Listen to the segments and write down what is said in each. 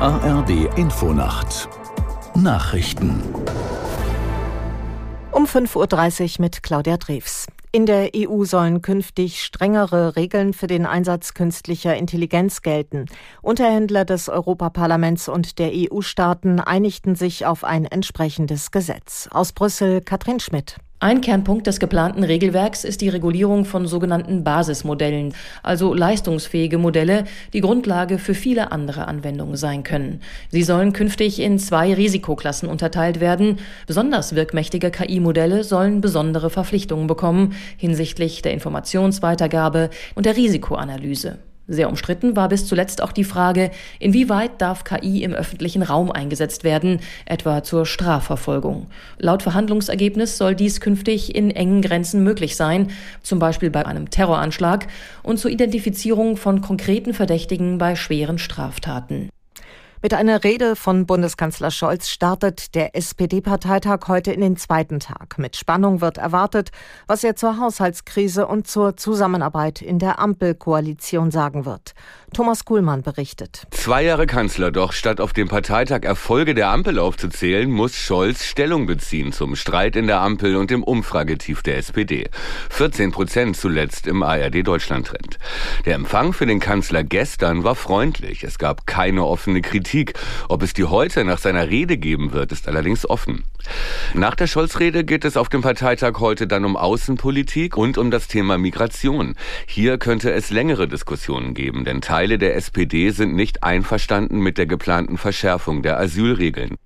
ARD Infonacht Nachrichten um 5.30 Uhr mit Claudia Drews. In der EU sollen künftig strengere Regeln für den Einsatz künstlicher Intelligenz gelten. Unterhändler des Europaparlaments und der EU-Staaten einigten sich auf ein entsprechendes Gesetz. Aus Brüssel Katrin Schmidt. Ein Kernpunkt des geplanten Regelwerks ist die Regulierung von sogenannten Basismodellen, also leistungsfähige Modelle, die Grundlage für viele andere Anwendungen sein können. Sie sollen künftig in zwei Risikoklassen unterteilt werden. Besonders wirkmächtige KI-Modelle sollen besondere Verpflichtungen bekommen hinsichtlich der Informationsweitergabe und der Risikoanalyse. Sehr umstritten war bis zuletzt auch die Frage, inwieweit darf KI im öffentlichen Raum eingesetzt werden, etwa zur Strafverfolgung. Laut Verhandlungsergebnis soll dies künftig in engen Grenzen möglich sein, zum Beispiel bei einem Terroranschlag und zur Identifizierung von konkreten Verdächtigen bei schweren Straftaten. Mit einer Rede von Bundeskanzler Scholz startet der SPD-Parteitag heute in den zweiten Tag. Mit Spannung wird erwartet, was er zur Haushaltskrise und zur Zusammenarbeit in der Ampelkoalition sagen wird. Thomas Kuhlmann berichtet. Zwei Jahre Kanzler, doch statt auf dem Parteitag Erfolge der Ampel aufzuzählen, muss Scholz Stellung beziehen zum Streit in der Ampel und dem Umfragetief der SPD. 14 Prozent zuletzt im ARD-Deutschland-Trend. Der Empfang für den Kanzler gestern war freundlich. Es gab keine offene Kritik Politik. Ob es die heute nach seiner Rede geben wird, ist allerdings offen. Nach der Scholz-Rede geht es auf dem Parteitag heute dann um Außenpolitik und um das Thema Migration. Hier könnte es längere Diskussionen geben, denn Teile der SPD sind nicht einverstanden mit der geplanten Verschärfung der Asylregeln.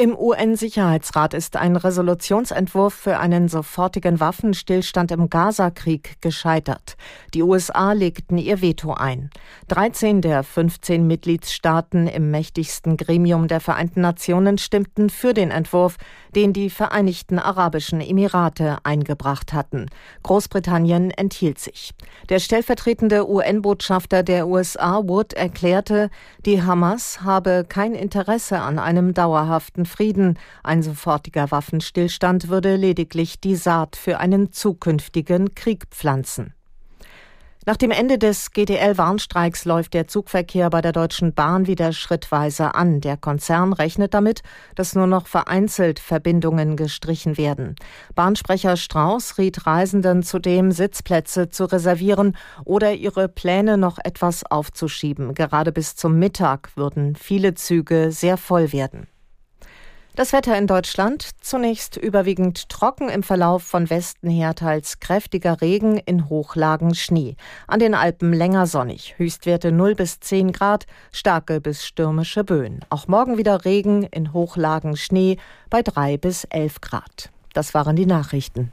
Im UN-Sicherheitsrat ist ein Resolutionsentwurf für einen sofortigen Waffenstillstand im Gaza-Krieg gescheitert. Die USA legten ihr Veto ein. 13 der 15 Mitgliedstaaten im mächtigsten Gremium der Vereinten Nationen stimmten für den Entwurf, den die Vereinigten Arabischen Emirate eingebracht hatten. Großbritannien enthielt sich. Der stellvertretende UN-Botschafter der USA, Wood, erklärte, die Hamas habe kein Interesse an einem dauerhaften Frieden. Ein sofortiger Waffenstillstand würde lediglich die Saat für einen zukünftigen Krieg pflanzen. Nach dem Ende des GDL-Warnstreiks läuft der Zugverkehr bei der Deutschen Bahn wieder schrittweise an. Der Konzern rechnet damit, dass nur noch vereinzelt Verbindungen gestrichen werden. Bahnsprecher Strauß riet Reisenden zudem, Sitzplätze zu reservieren oder ihre Pläne noch etwas aufzuschieben. Gerade bis zum Mittag würden viele Züge sehr voll werden. Das Wetter in Deutschland zunächst überwiegend trocken im Verlauf von Westen her teils kräftiger Regen, in Hochlagen Schnee. An den Alpen länger sonnig, Höchstwerte 0 bis 10 Grad, starke bis stürmische Böen. Auch morgen wieder Regen, in Hochlagen Schnee bei 3 bis 11 Grad. Das waren die Nachrichten.